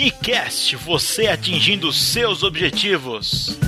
Unicast, você atingindo seus objetivos.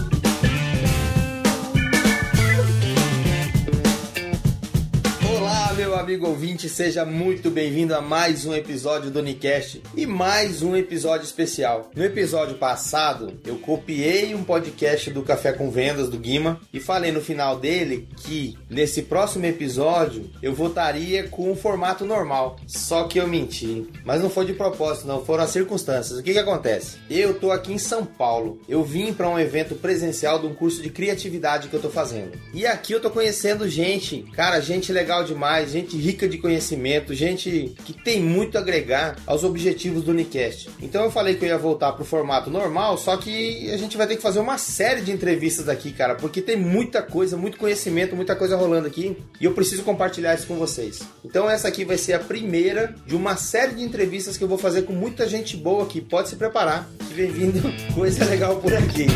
Amigo ouvinte, seja muito bem-vindo a mais um episódio do Unicast e mais um episódio especial. No episódio passado, eu copiei um podcast do Café com Vendas do Guima e falei no final dele que nesse próximo episódio eu voltaria com um formato normal. Só que eu menti, mas não foi de propósito, não, foram as circunstâncias. O que que acontece? Eu tô aqui em São Paulo. Eu vim para um evento presencial de um curso de criatividade que eu tô fazendo. E aqui eu tô conhecendo gente, cara, gente legal demais gente rica de conhecimento, gente que tem muito a agregar aos objetivos do Unicast. Então eu falei que eu ia voltar pro formato normal, só que a gente vai ter que fazer uma série de entrevistas aqui, cara, porque tem muita coisa, muito conhecimento, muita coisa rolando aqui e eu preciso compartilhar isso com vocês. Então essa aqui vai ser a primeira de uma série de entrevistas que eu vou fazer com muita gente boa aqui. Pode se preparar, que vem vindo coisa legal por aqui.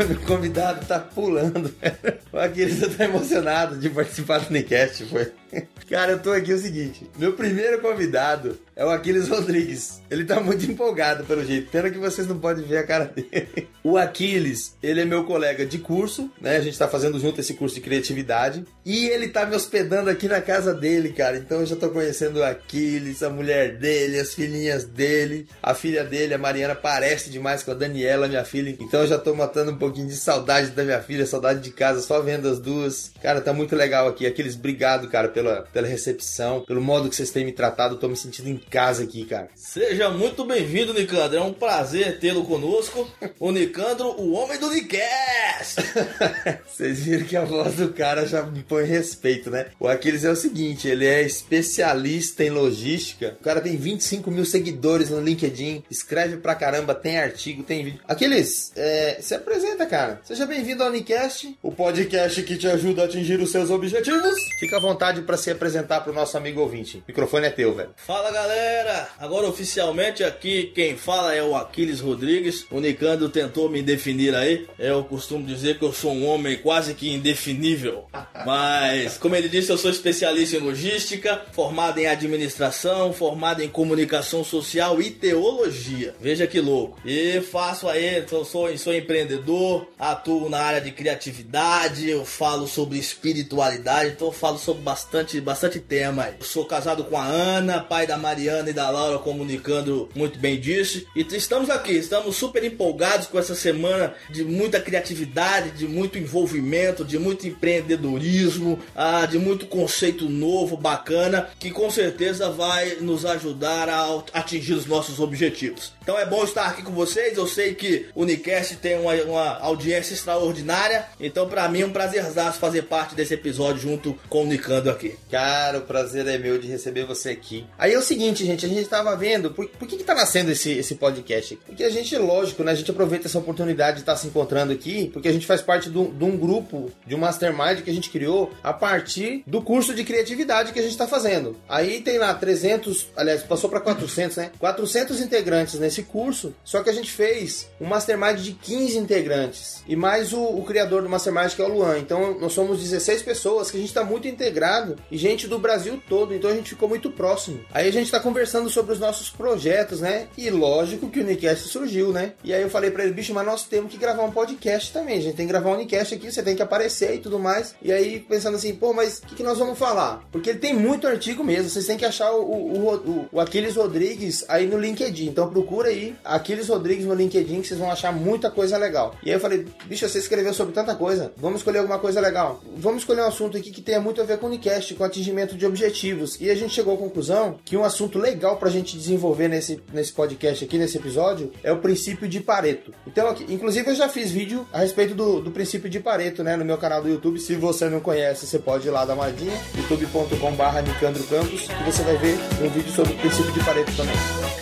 O convidado tá pulando. O Aquiles tá emocionado de participar do Unicast. Foi. Cara, eu tô aqui é o seguinte: meu primeiro convidado é o Aquiles Rodrigues. Ele tá muito empolgado pelo jeito. Pena que vocês não podem ver a cara dele. O Aquiles, ele é meu colega de curso, né? A gente tá fazendo junto esse curso de criatividade. E ele tá me hospedando aqui na casa dele, cara. Então eu já tô conhecendo o Aquiles, a mulher dele, as filhinhas dele. A filha dele, a Mariana, parece demais com a Daniela, minha filha. Então eu já tô matando um pouquinho de saudade da minha filha, saudade de casa, só vendo as duas. Cara, tá muito legal aqui. Aquiles, obrigado, cara, pela, pela recepção, pelo modo que vocês têm me tratado. Eu tô me sentindo em casa aqui, cara. Seja muito bem-vindo, Nicandro. É um prazer tê-lo conosco. O Nicandro, o homem do Nicast! Vocês viram que a voz do cara já me põe respeito, né? O Aquiles é o seguinte, ele é especialista em logística. O cara tem 25 mil seguidores no LinkedIn, escreve pra caramba, tem artigo, tem vídeo. Aquiles, é, se apresenta, cara. Seja bem-vindo ao Unicast, o podcast que te ajuda a atingir os seus objetivos. Fica à vontade para se apresentar pro nosso amigo ouvinte. O microfone é teu, velho. Fala, galera! Agora oficialmente aqui quem fala é o Aquiles Rodrigues. O Nicandro tentou me definir aí. Eu costumo dizer que eu sou um homem quase que indefinível. Mas, como ele disse, eu sou especialista em logística, formado em administração, formado em comunicação social e teologia. Veja que louco. E faço aí, sou, sou, sou empreendedor, atuo na área de criatividade, eu falo sobre espiritualidade, então eu falo sobre bastante, bastante tema aí. Eu sou casado com a Ana, pai da Mariana e da Laura, comunicando muito bem disso. E estamos aqui, estamos super empolgados com essa semana de muita criatividade, de muito envolvimento, de muito empreendedorismo, ah, de muito conceito novo, bacana, que com certeza vai nos ajudar a atingir os nossos objetivos. Então é bom estar aqui com vocês. Eu sei que o Unicast tem uma, uma audiência extraordinária, então para mim é um prazerzaço fazer parte desse episódio junto com o Nicando aqui. Cara, o prazer é meu de receber você aqui. Aí é o seguinte, gente, a gente tava vendo, por, por que que tá nascendo esse, esse podcast? Porque a gente, lógico, né, a gente aproveita essa oportunidade de estar tá se encontrando aqui, porque a gente faz parte de um, de um grupo, de um mastermind que a gente criou a partir do curso de criatividade que a gente tá fazendo. Aí tem lá 300, aliás, passou para 400, né? 400 integrantes nesse curso, só que a gente fez um mastermind de 15 integrantes e mais o, o criador do mastermind que é o Luan. Então nós somos 16 pessoas que a gente tá muito integrado e gente do Brasil todo, então a gente ficou muito próximo. Aí a gente tá conversando sobre os nossos projetos, né? E lógico que o Unicast surgiu, né? E aí eu falei para ele, bicho, mas nós temos que gravar um podcast também, a gente tem que gravar um Unicast aqui, você tem que aparecer e tudo mais. E aí pensando assim, pô, mas o que, que, nós vamos falar? Porque ele tem muito artigo mesmo, vocês têm que achar o, o, o, o Aquiles Rodrigues aí no LinkedIn. Então procura aí Aquiles Rodrigues no LinkedIn que vocês vão achar muita coisa legal. E aí eu falei, bicho, você escreveu sobre tanta coisa, vamos escolher alguma coisa legal. Vamos escolher um assunto aqui que tenha muito a ver com o Unicast, com atingimento de objetivos. E a gente chegou à conclusão que um assunto legal pra gente desenvolver nesse, nesse podcast aqui, nesse episódio, é o princípio de Pareto. Então, inclusive eu já fiz vídeo a respeito do, do princípio de Pareto, né, no meu canal do YouTube. Se você não conhece, você pode ir lá dar uma olhadinha, youtube.com.br Nicandro Campos, que você vai ver um vídeo sobre o princípio de Pareto também.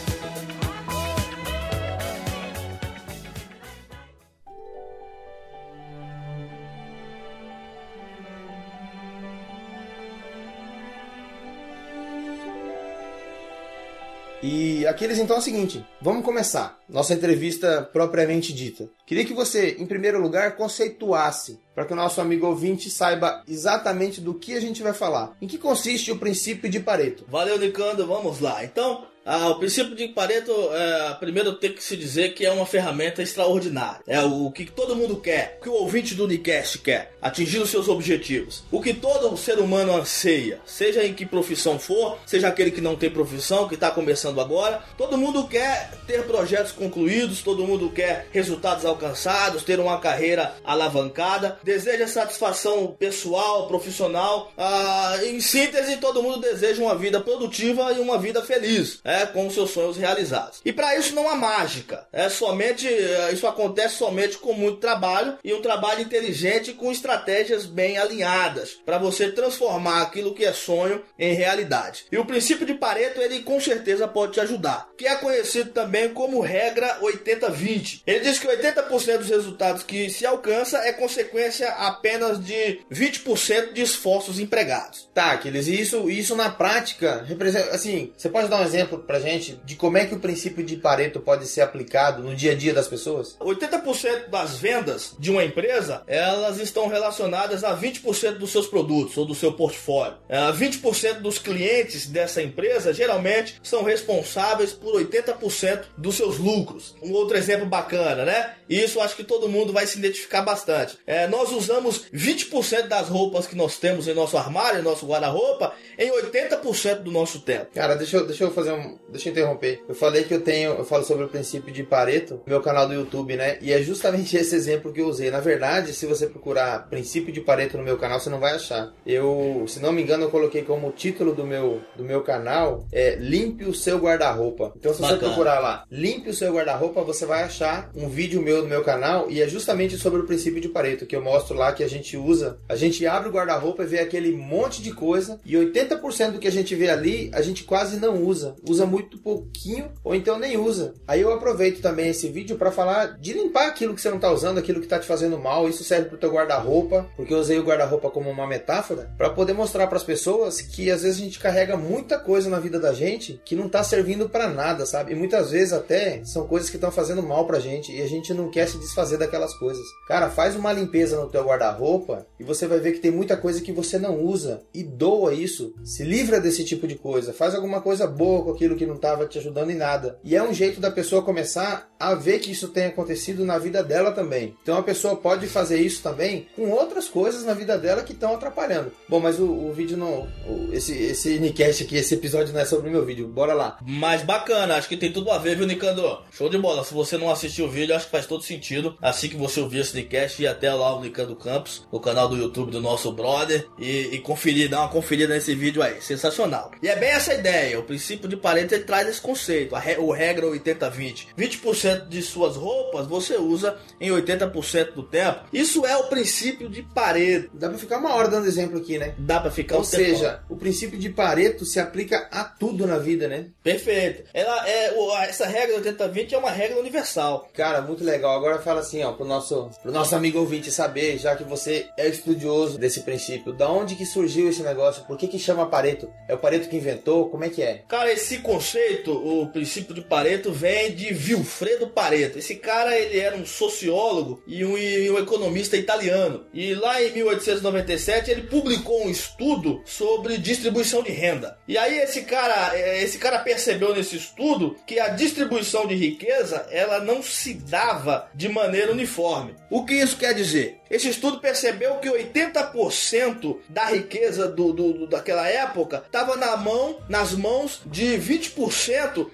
E aqueles então é o seguinte, vamos começar nossa entrevista propriamente dita. Queria que você, em primeiro lugar, conceituasse para que o nosso amigo ouvinte saiba exatamente do que a gente vai falar. Em que consiste o princípio de Pareto? Valeu, Nicando, vamos lá. Então, ah, o princípio de Pareto, é, primeiro tem que se dizer que é uma ferramenta extraordinária. É o que todo mundo quer, o que o ouvinte do Unicast quer, atingir os seus objetivos. O que todo ser humano anseia, seja em que profissão for, seja aquele que não tem profissão, que está começando agora, todo mundo quer ter projetos concluídos, todo mundo quer resultados alcançados, ter uma carreira alavancada, deseja satisfação pessoal, profissional. Ah, em síntese, todo mundo deseja uma vida produtiva e uma vida feliz. É, com seus sonhos realizados. E para isso não há mágica. É somente é, isso acontece somente com muito trabalho e um trabalho inteligente com estratégias bem alinhadas para você transformar aquilo que é sonho em realidade. E o princípio de Pareto ele com certeza pode te ajudar, que é conhecido também como regra 80/20. Ele diz que 80% dos resultados que se alcança é consequência apenas de 20% de esforços empregados. Tá, Aquiles, e isso, isso na prática representa assim, você pode dar um exemplo pra gente de como é que o princípio de Pareto pode ser aplicado no dia a dia das pessoas? 80% das vendas de uma empresa, elas estão relacionadas a 20% dos seus produtos ou do seu portfólio. 20% é, dos clientes dessa empresa geralmente são responsáveis por 80% dos seus lucros. Um outro exemplo bacana, né? Isso acho que todo mundo vai se identificar bastante. É, nós usamos 20% das roupas que nós temos em nosso armário, em nosso guarda-roupa, em 80% do nosso tempo. Cara, deixa eu, deixa eu fazer um, deixa eu interromper. Eu falei que eu tenho, eu falo sobre o princípio de Pareto, no meu canal do YouTube, né? E é justamente esse exemplo que eu usei. Na verdade, se você procurar princípio de Pareto no meu canal, você não vai achar. Eu, se não me engano, eu coloquei como título do meu, do meu canal é Limpe o seu guarda-roupa. Então, se Bacana. você procurar lá, Limpe o seu guarda-roupa, você vai achar um vídeo meu no meu canal e é justamente sobre o princípio de Pareto que eu mostro lá que a gente usa. A gente abre o guarda-roupa e vê aquele monte de coisa e 80% do que a gente vê ali, a gente quase não usa. Usa muito pouquinho ou então nem usa. Aí eu aproveito também esse vídeo para falar de limpar aquilo que você não está usando, aquilo que está te fazendo mal. Isso serve para o teu guarda-roupa, porque eu usei o guarda-roupa como uma metáfora para poder mostrar para as pessoas que às vezes a gente carrega muita coisa na vida da gente que não está servindo para nada, sabe? E muitas vezes até são coisas que estão fazendo mal pra gente e a gente não quer se desfazer daquelas coisas. Cara, faz uma limpeza no teu guarda-roupa e você vai ver que tem muita coisa que você não usa e doa isso. Se livra desse tipo de coisa, faz alguma coisa boa com aquilo que não estava te ajudando em nada. E é um jeito da pessoa começar a ver que isso tem acontecido na vida dela também. Então a pessoa pode fazer isso também com outras coisas na vida dela que estão atrapalhando. Bom, mas o, o vídeo não. O, esse, esse Nicast aqui, esse episódio não é sobre o meu vídeo. Bora lá. Mas bacana, acho que tem tudo a ver, viu, Nicandro? Show de bola. Se você não assistiu o vídeo, acho que faz todo sentido. Assim que você ouvir esse Nicast, ir até lá o Nicando Campos, no canal do YouTube do nosso brother, e, e conferir, dar uma conferida nesse vídeo aí. Sensacional. E é bem essa ideia. O princípio de Pareto ele traz esse conceito, a re, o regra 80-20. 20% de suas roupas você usa em 80% do tempo. Isso é o princípio de Pareto. Dá pra ficar uma hora dando exemplo aqui, né? Dá pra ficar Ou seja, o princípio de Pareto se aplica a tudo na vida, né? Perfeito. Ela é, essa regra 80-20 é uma regra universal. Cara, muito legal. Agora fala assim, ó, pro nosso, pro nosso amigo ouvinte saber, já que você é estudioso desse princípio, da onde que surgiu esse negócio? Por que que chama Pareto? É o Pareto que inventou? Como é que é? Cara, esse conceito, o princípio de Pareto, vem de Vilfredo Pareto. Esse cara, ele era um sociólogo e um, e um economista italiano. E lá em 1897 ele publicou um estudo sobre distribuição de renda. E aí esse cara, é, esse cara percebeu nesse estudo que a distribuição de riqueza, ela não se dava de maneira uniforme. O que isso quer dizer? Esse estudo percebeu que 80% da riqueza do, do, do daquela época estava na mão, nas mãos de 20%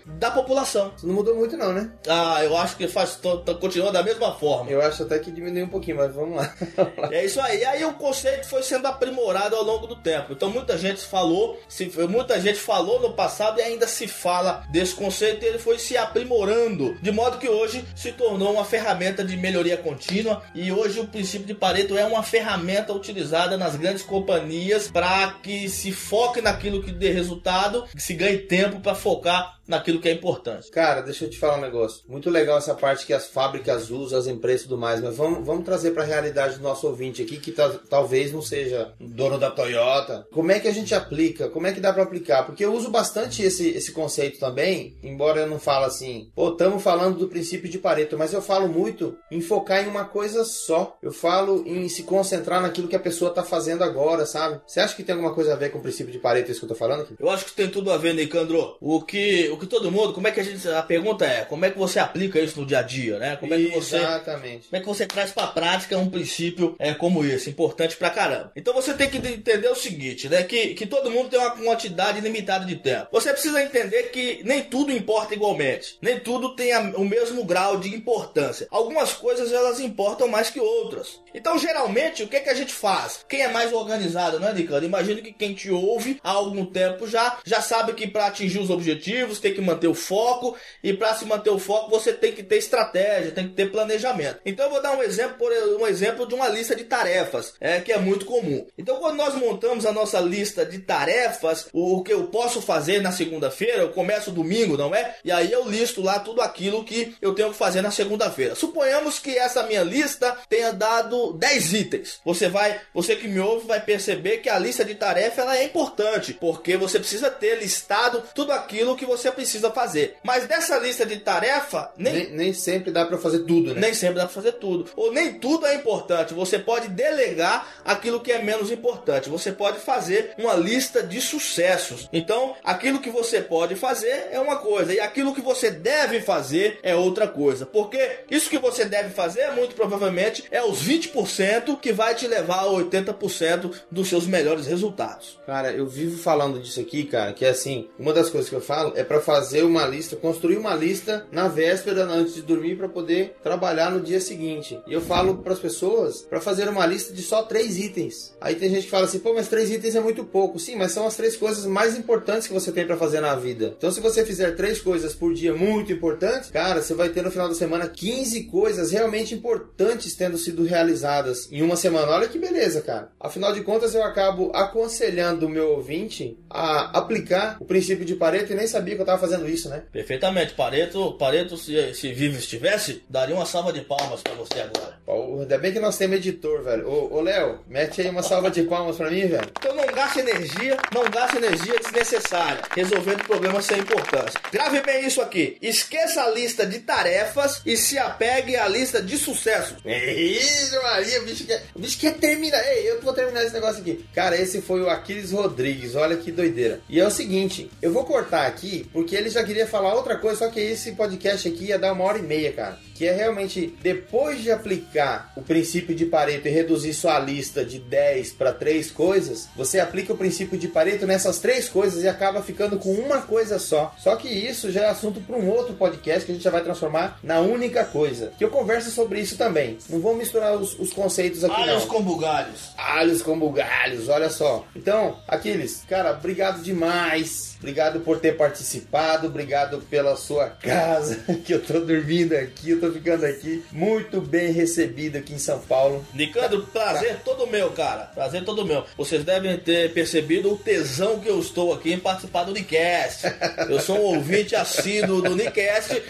da população. Isso não mudou muito não, né? Ah, eu acho que faz continua da mesma forma. Eu acho até que diminuiu um pouquinho, mas vamos lá. é isso aí. E aí o conceito foi sendo aprimorado ao longo do tempo. Então muita gente falou, se, muita gente falou no passado e ainda se fala desse conceito e ele foi se aprimorando, de modo que hoje se tornou uma ferramenta de melhoria contínua e hoje o princípio de Pareto é uma ferramenta utilizada nas grandes companhias para que se foque naquilo que dê resultado, que se ganhe tempo para focar naquilo que é importante. Cara, deixa eu te falar um negócio. Muito legal essa parte que as fábricas usam, as empresas e tudo mais, mas vamos, vamos trazer para a realidade do nosso ouvinte aqui, que tá, talvez não seja dono da Toyota. Como é que a gente aplica? Como é que dá para aplicar? Porque eu uso bastante esse, esse conceito também, embora eu não fale assim, pô, estamos falando do princípio de Pareto, mas eu falo muito em focar em uma coisa só. Eu falo em se concentrar naquilo que a pessoa tá fazendo agora, sabe? Você acha que tem alguma coisa a ver com o princípio de Pareto, isso que eu tô falando aqui? Eu acho que tem tudo a ver, Nicandro. O que, o que todo mundo, como é que a gente. A pergunta é, como é que você aplica isso no dia a dia, né? Como é que você. Exatamente. Como é que você traz pra prática um princípio é, como esse, importante pra caramba. Então você tem que entender o seguinte, né? Que, que todo mundo tem uma quantidade limitada de tempo. Você precisa entender que nem tudo importa igualmente. Nem tudo tem a, o mesmo grau de importância. Algumas coisas elas importam mais que outras. Então, geralmente, o que, é que a gente faz? Quem é mais organizado, né, Nicano? Imagino que quem te ouve há algum tempo já, já sabe que para atingir os objetivos tem que manter o foco e para se manter o foco você tem que ter estratégia, tem que ter planejamento. Então, eu vou dar um exemplo, por um exemplo de uma lista de tarefas, é, que é muito comum. Então, quando nós montamos a nossa lista de tarefas, o, o que eu posso fazer na segunda-feira, eu começo domingo, não é? E aí eu listo lá tudo aquilo que eu tenho que fazer na segunda-feira. Suponhamos que essa minha lista tenha dado 10 itens. Você vai, você que me ouve vai perceber que a lista de tarefa ela é importante, porque você precisa ter listado tudo aquilo que você precisa fazer. Mas dessa lista de tarefa, nem, Nem, nem sempre dá para fazer tudo, né? nem sempre dá pra fazer tudo. Ou nem tudo é importante. Você pode delegar aquilo que é menos importante. Você pode fazer uma lista de sucessos. Então, aquilo que você pode fazer é uma coisa, e aquilo que você deve fazer é outra coisa. Porque isso que você deve fazer, muito provavelmente, é os 20% que vai te levar a 80% dos seus melhores resultados. Cara, eu vivo falando disso aqui, cara, que é assim, uma das coisas que eu falo é pra fazer uma lista, construir uma lista na véspera antes de dormir pra poder trabalhar no dia seguinte. E eu falo pras pessoas pra fazer uma lista de só três itens. Aí tem gente que fala assim, pô, mas três itens é muito pouco. Sim, mas são as três coisas mais importantes que você tem pra fazer na vida. Então, se você fizer três coisas por dia muito importantes, cara, você vai ter no final da semana 15 coisas realmente importantes tendo sido realizadas em uma semana. Olha que beleza, cara. Afinal de contas, eu acabo aconselhando o meu ouvinte a aplicar o princípio de Pareto e nem sabia que eu tava fazendo isso, né? Perfeitamente. Pareto, Pareto se, se vivo estivesse, daria uma salva de palmas pra você agora. Ó, Ainda bem que nós temos editor, velho. Ô, ô Léo, mete aí uma salva de palmas pra mim, velho. Então não gaste energia, não gaste energia desnecessária, resolvendo problemas sem importância. Grave bem isso aqui. Esqueça a lista de tarefas e se apegue à lista de sucessos. Isso, Maria, o bicho quer, o bicho quer terminar. Ei, eu vou terminar esse negócio aqui. Cara, esse foi o Aquiles Rodrigues, olha que doideira. E é o seguinte, eu vou cortar aqui, porque ele já queria falar outra coisa, só que esse podcast aqui ia dar uma hora e meia, cara. Que é realmente, depois de aplicar o princípio de Pareto e reduzir sua lista de 10 para 3 coisas, você aplica o princípio de Pareto nessas três coisas e acaba ficando com uma coisa só. Só que isso já é assunto para um outro podcast que a gente já vai transformar na única coisa. Que eu converso sobre isso também. Não vou misturar os, os conceitos aqui, Alhos não. com bugalhos. Alhos com bugalhos, olha só. Então, Aquiles, cara, obrigado demais. Obrigado por ter participado, obrigado pela sua casa, que eu tô dormindo aqui, eu tô ficando aqui. Muito bem recebido aqui em São Paulo. Nicandro, prazer todo meu, cara. Prazer todo meu. Vocês devem ter percebido o tesão que eu estou aqui em participar do Nicast. Eu sou um ouvinte assíduo do Nicast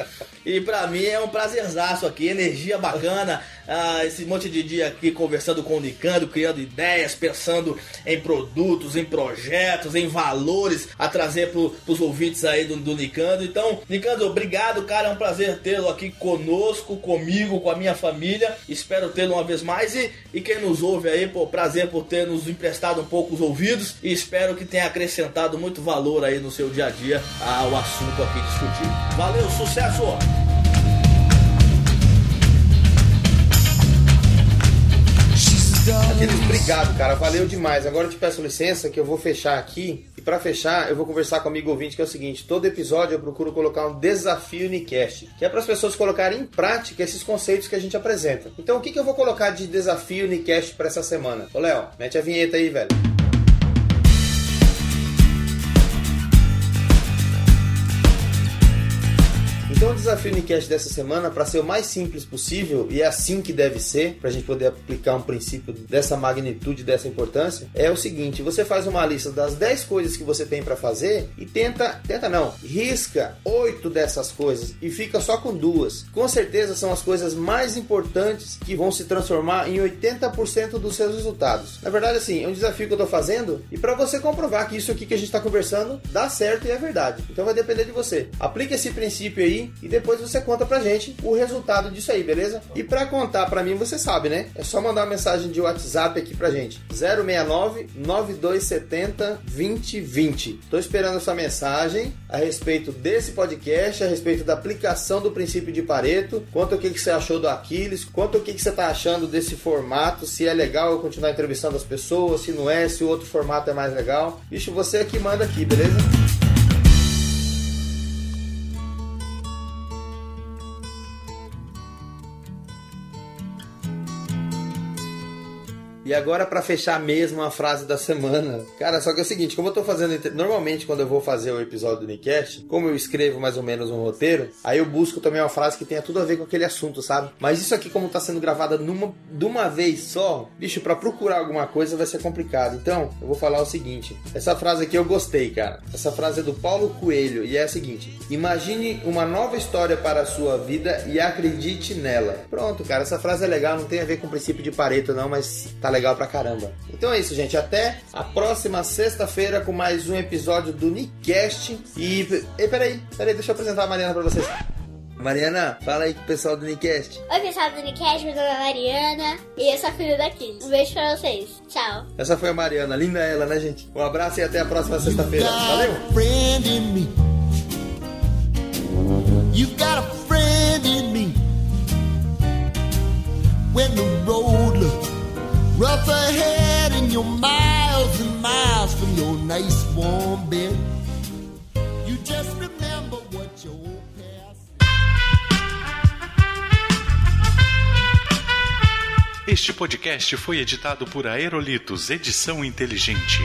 e pra mim é um prazerzaço aqui, energia bacana. Ah, esse monte de dia aqui conversando com o Nicandro, criando ideias, pensando em produtos, em projetos, em valores a trazer pro, pros ouvintes aí do, do Nicandro. Então, Nicandro, obrigado, cara. É um prazer tê-lo aqui conosco, comigo, com a minha família. Espero tê-lo uma vez mais. E, e quem nos ouve aí, pô, prazer por ter nos emprestado um pouco os ouvidos. E espero que tenha acrescentado muito valor aí no seu dia a dia ao assunto aqui discutido. Valeu, sucesso! Aquiles, obrigado, cara. Valeu demais. Agora eu te peço licença que eu vou fechar aqui. E pra fechar, eu vou conversar com o amigo ouvinte que é o seguinte: todo episódio eu procuro colocar um desafio Nicast, que é para as pessoas colocarem em prática esses conceitos que a gente apresenta. Então, o que, que eu vou colocar de desafio Nicast para essa semana? Ô, Léo, mete a vinheta aí, velho. Então o desafio Unicast dessa semana, para ser o mais simples possível, e é assim que deve ser, para a gente poder aplicar um princípio dessa magnitude, dessa importância, é o seguinte: você faz uma lista das 10 coisas que você tem para fazer e tenta, tenta não, risca oito dessas coisas e fica só com duas. Com certeza são as coisas mais importantes que vão se transformar em 80% dos seus resultados. Na verdade, assim, é um desafio que eu tô fazendo e para você comprovar que isso aqui que a gente está conversando dá certo e é verdade. Então vai depender de você. Aplique esse princípio aí e depois você conta pra gente o resultado disso aí, beleza? E para contar para mim, você sabe, né? É só mandar uma mensagem de WhatsApp aqui pra gente. 069 9270 2020. Tô esperando essa mensagem a respeito desse podcast, a respeito da aplicação do princípio de Pareto, quanto o que, que você achou do Aquiles, quanto o que, que você tá achando desse formato, se é legal eu continuar entrevistando as pessoas, se não é, se o outro formato é mais legal. Bicho, você é que manda aqui, beleza? E agora para fechar mesmo a frase da semana. Cara, só que é o seguinte, como eu tô fazendo normalmente quando eu vou fazer o episódio do Unicast, como eu escrevo mais ou menos um roteiro, aí eu busco também uma frase que tenha tudo a ver com aquele assunto, sabe? Mas isso aqui como tá sendo gravada numa de uma vez só, bicho, para procurar alguma coisa vai ser complicado. Então, eu vou falar o seguinte. Essa frase aqui eu gostei, cara. Essa frase é do Paulo Coelho e é a seguinte: Imagine uma nova história para a sua vida e acredite nela. Pronto, cara, essa frase é legal, não tem a ver com o princípio de Pareto não, mas tá legal pra caramba. Então é isso, gente. Até a próxima sexta-feira com mais um episódio do Nicast. E, e peraí, peraí, deixa eu apresentar a Mariana pra vocês. Mariana, fala aí com o pessoal do Nicast. Oi, pessoal do Unicast, meu nome é Mariana e eu sou a filha daqui. Um beijo pra vocês. Tchau. Essa foi a Mariana, linda ela, né, gente? Um abraço e até a próxima sexta-feira. Valeu! You're miles and miles from your nice warm bed, you just remember what your old past. Este podcast foi editado por Aerolitos Edição Inteligente.